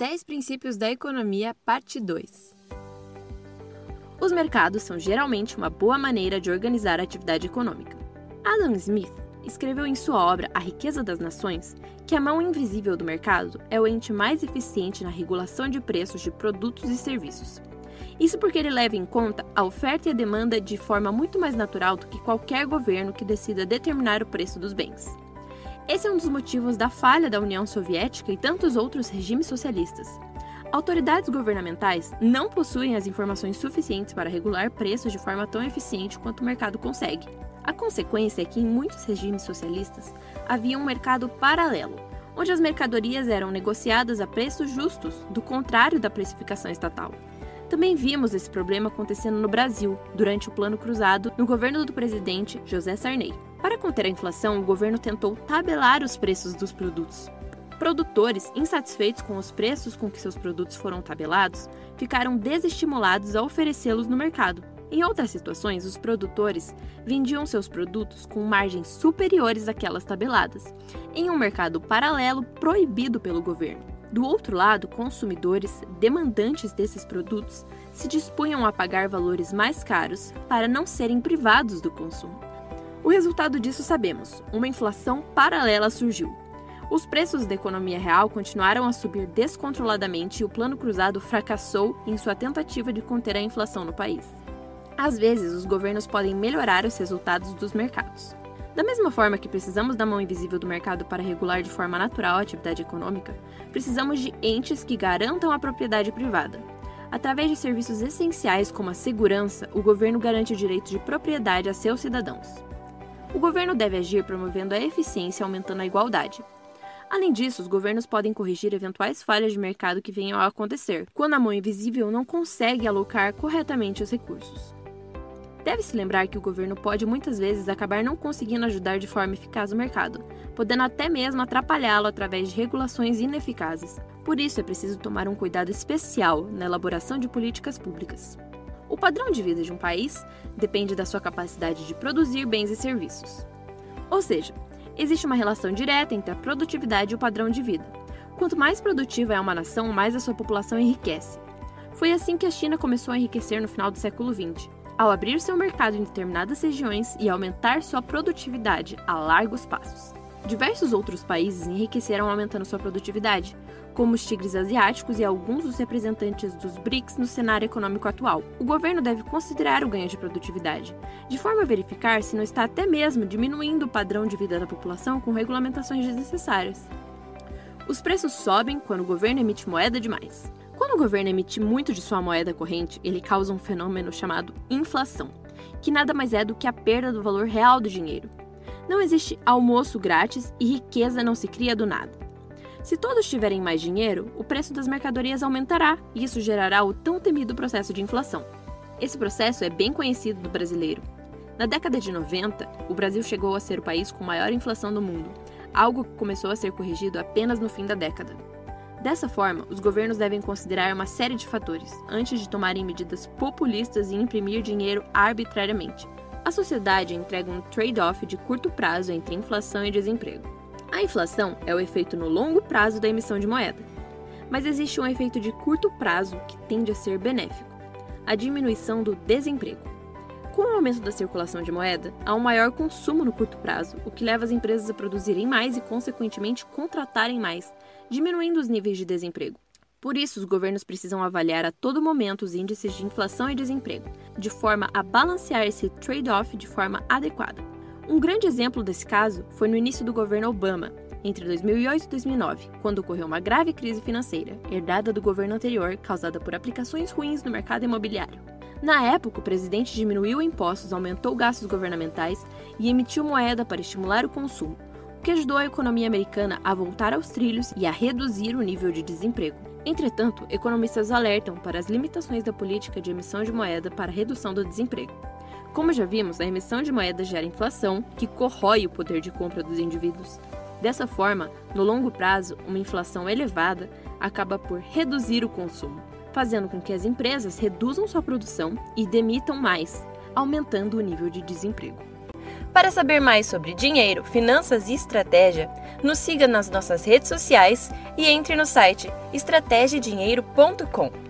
10 princípios da economia, parte 2. Os mercados são geralmente uma boa maneira de organizar a atividade econômica. Adam Smith escreveu em sua obra A Riqueza das Nações que a mão invisível do mercado é o ente mais eficiente na regulação de preços de produtos e serviços. Isso porque ele leva em conta a oferta e a demanda de forma muito mais natural do que qualquer governo que decida determinar o preço dos bens. Esse é um dos motivos da falha da União Soviética e tantos outros regimes socialistas. Autoridades governamentais não possuem as informações suficientes para regular preços de forma tão eficiente quanto o mercado consegue. A consequência é que em muitos regimes socialistas havia um mercado paralelo, onde as mercadorias eram negociadas a preços justos, do contrário da precificação estatal. Também vimos esse problema acontecendo no Brasil, durante o Plano Cruzado, no governo do presidente José Sarney. Para conter a inflação, o governo tentou tabelar os preços dos produtos. Produtores, insatisfeitos com os preços com que seus produtos foram tabelados, ficaram desestimulados a oferecê-los no mercado. Em outras situações, os produtores vendiam seus produtos com margens superiores àquelas tabeladas, em um mercado paralelo proibido pelo governo. Do outro lado, consumidores, demandantes desses produtos, se dispunham a pagar valores mais caros para não serem privados do consumo. O resultado disso sabemos: uma inflação paralela surgiu. Os preços da economia real continuaram a subir descontroladamente e o Plano Cruzado fracassou em sua tentativa de conter a inflação no país. Às vezes, os governos podem melhorar os resultados dos mercados. Da mesma forma que precisamos da mão invisível do mercado para regular de forma natural a atividade econômica, precisamos de entes que garantam a propriedade privada. Através de serviços essenciais como a segurança, o governo garante o direito de propriedade a seus cidadãos. O governo deve agir promovendo a eficiência e aumentando a igualdade. Além disso, os governos podem corrigir eventuais falhas de mercado que venham a acontecer, quando a mão invisível não consegue alocar corretamente os recursos. Deve-se lembrar que o governo pode muitas vezes acabar não conseguindo ajudar de forma eficaz o mercado, podendo até mesmo atrapalhá-lo através de regulações ineficazes. Por isso é preciso tomar um cuidado especial na elaboração de políticas públicas. O padrão de vida de um país depende da sua capacidade de produzir bens e serviços. Ou seja, existe uma relação direta entre a produtividade e o padrão de vida. Quanto mais produtiva é uma nação, mais a sua população enriquece. Foi assim que a China começou a enriquecer no final do século XX ao abrir seu mercado em determinadas regiões e aumentar sua produtividade a largos passos. Diversos outros países enriqueceram aumentando sua produtividade, como os tigres asiáticos e alguns dos representantes dos BRICS no cenário econômico atual. O governo deve considerar o ganho de produtividade, de forma a verificar se não está até mesmo diminuindo o padrão de vida da população com regulamentações desnecessárias. Os preços sobem quando o governo emite moeda demais. Quando o governo emite muito de sua moeda corrente, ele causa um fenômeno chamado inflação, que nada mais é do que a perda do valor real do dinheiro. Não existe almoço grátis e riqueza não se cria do nada. Se todos tiverem mais dinheiro, o preço das mercadorias aumentará e isso gerará o tão temido processo de inflação. Esse processo é bem conhecido do brasileiro. Na década de 90, o Brasil chegou a ser o país com maior inflação do mundo, algo que começou a ser corrigido apenas no fim da década. Dessa forma, os governos devem considerar uma série de fatores antes de tomarem medidas populistas e imprimir dinheiro arbitrariamente. A sociedade entrega um trade-off de curto prazo entre inflação e desemprego. A inflação é o efeito no longo prazo da emissão de moeda, mas existe um efeito de curto prazo que tende a ser benéfico: a diminuição do desemprego. Com o aumento da circulação de moeda, há um maior consumo no curto prazo, o que leva as empresas a produzirem mais e, consequentemente, contratarem mais, diminuindo os níveis de desemprego. Por isso, os governos precisam avaliar a todo momento os índices de inflação e desemprego, de forma a balancear esse trade-off de forma adequada. Um grande exemplo desse caso foi no início do governo Obama, entre 2008 e 2009, quando ocorreu uma grave crise financeira, herdada do governo anterior, causada por aplicações ruins no mercado imobiliário. Na época, o presidente diminuiu impostos, aumentou gastos governamentais e emitiu moeda para estimular o consumo, o que ajudou a economia americana a voltar aos trilhos e a reduzir o nível de desemprego. Entretanto, economistas alertam para as limitações da política de emissão de moeda para redução do desemprego. Como já vimos, a emissão de moeda gera inflação, que corrói o poder de compra dos indivíduos. Dessa forma, no longo prazo, uma inflação elevada acaba por reduzir o consumo, fazendo com que as empresas reduzam sua produção e demitam mais, aumentando o nível de desemprego. Para saber mais sobre dinheiro, finanças e estratégia, nos siga nas nossas redes sociais e entre no site estrategiadinheiro.com.